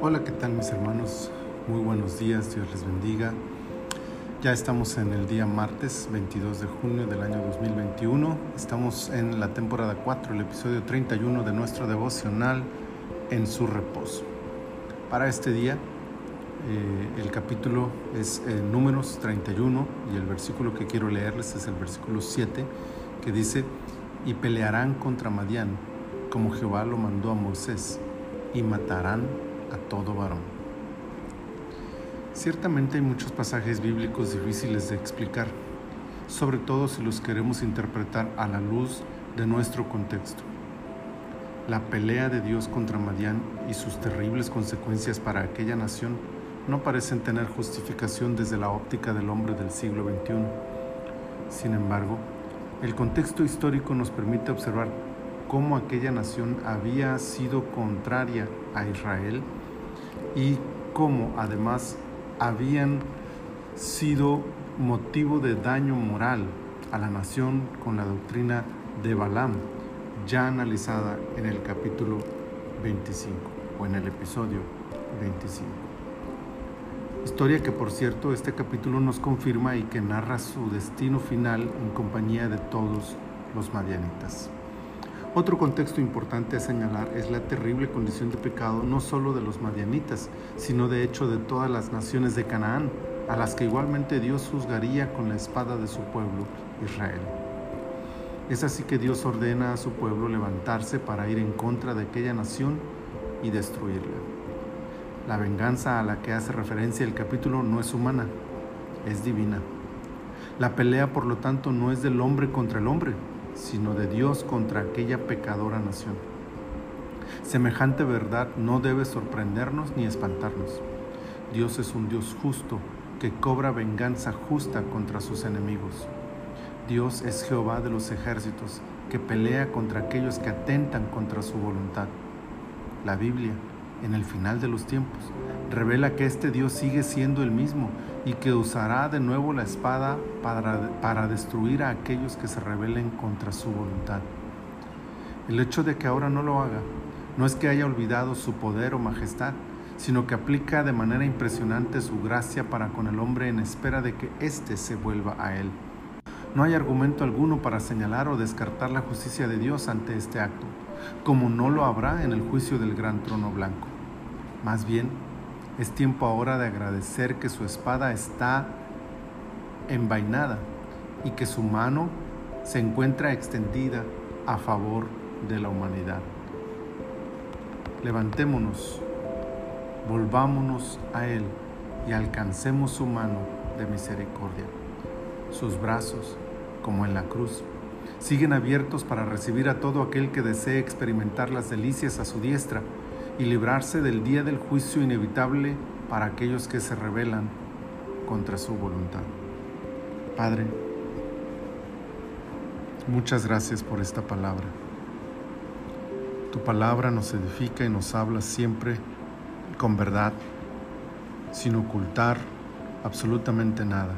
Hola, ¿qué tal mis hermanos? Muy buenos días, Dios les bendiga. Ya estamos en el día martes 22 de junio del año 2021. Estamos en la temporada 4, el episodio 31 de nuestro devocional en su reposo. Para este día, eh, el capítulo es eh, Números 31 y el versículo que quiero leerles es el versículo 7 que dice, y pelearán contra Madián como Jehová lo mandó a Moisés y matarán a todo varón. Ciertamente hay muchos pasajes bíblicos difíciles de explicar, sobre todo si los queremos interpretar a la luz de nuestro contexto. La pelea de Dios contra Madián y sus terribles consecuencias para aquella nación no parecen tener justificación desde la óptica del hombre del siglo XXI. Sin embargo, el contexto histórico nos permite observar cómo aquella nación había sido contraria a Israel y cómo además habían sido motivo de daño moral a la nación con la doctrina de Balaam, ya analizada en el capítulo 25 o en el episodio 25. Historia que por cierto este capítulo nos confirma y que narra su destino final en compañía de todos los madianitas. Otro contexto importante a señalar es la terrible condición de pecado no solo de los madianitas, sino de hecho de todas las naciones de Canaán, a las que igualmente Dios juzgaría con la espada de su pueblo, Israel. Es así que Dios ordena a su pueblo levantarse para ir en contra de aquella nación y destruirla. La venganza a la que hace referencia el capítulo no es humana, es divina. La pelea, por lo tanto, no es del hombre contra el hombre, sino de Dios contra aquella pecadora nación. Semejante verdad no debe sorprendernos ni espantarnos. Dios es un Dios justo que cobra venganza justa contra sus enemigos. Dios es Jehová de los ejércitos que pelea contra aquellos que atentan contra su voluntad. La Biblia, en el final de los tiempos, revela que este Dios sigue siendo el mismo y que usará de nuevo la espada para, destruir a aquellos que se rebelen contra su voluntad. El hecho de que ahora no lo haga no es que haya olvidado su poder o majestad, sino que aplica de manera impresionante su gracia para con el hombre en espera de que éste se vuelva a él. No hay argumento alguno para señalar o descartar la justicia de Dios ante este acto, como no lo habrá en el juicio del gran trono blanco. Más bien, es tiempo ahora de agradecer que su espada está envainada y que su mano se encuentra extendida a favor de la humanidad. Levantémonos, volvámonos a Él y alcancemos su mano de misericordia. Sus brazos, como en la cruz, siguen abiertos para recibir a todo aquel que desee experimentar las delicias a su diestra y librarse del día del juicio inevitable para aquellos que se rebelan contra su voluntad. Padre, muchas gracias por esta palabra. Tu palabra nos edifica y nos habla siempre con verdad, sin ocultar absolutamente nada.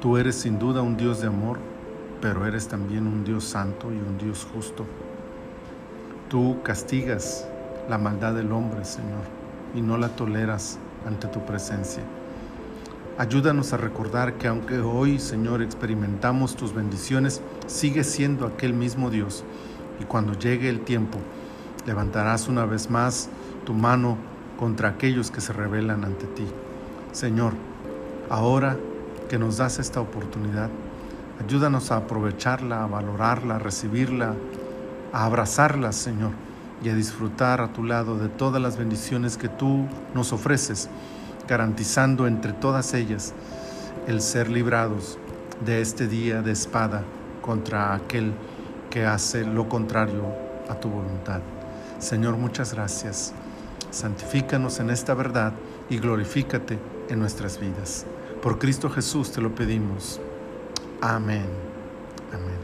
Tú eres sin duda un Dios de amor, pero eres también un Dios santo y un Dios justo. Tú castigas la maldad del hombre, Señor, y no la toleras ante tu presencia. Ayúdanos a recordar que aunque hoy, Señor, experimentamos tus bendiciones, sigues siendo aquel mismo Dios. Y cuando llegue el tiempo, levantarás una vez más tu mano contra aquellos que se rebelan ante ti. Señor, ahora que nos das esta oportunidad, ayúdanos a aprovecharla, a valorarla, a recibirla, a abrazarla, Señor y a disfrutar a tu lado de todas las bendiciones que tú nos ofreces, garantizando entre todas ellas el ser librados de este día de espada contra aquel que hace lo contrario a tu voluntad. Señor, muchas gracias. Santifícanos en esta verdad y glorifícate en nuestras vidas. Por Cristo Jesús te lo pedimos. Amén. Amén.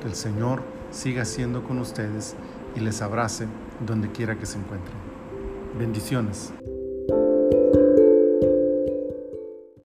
Que el Señor siga siendo con ustedes y les abrace donde quiera que se encuentren. Bendiciones.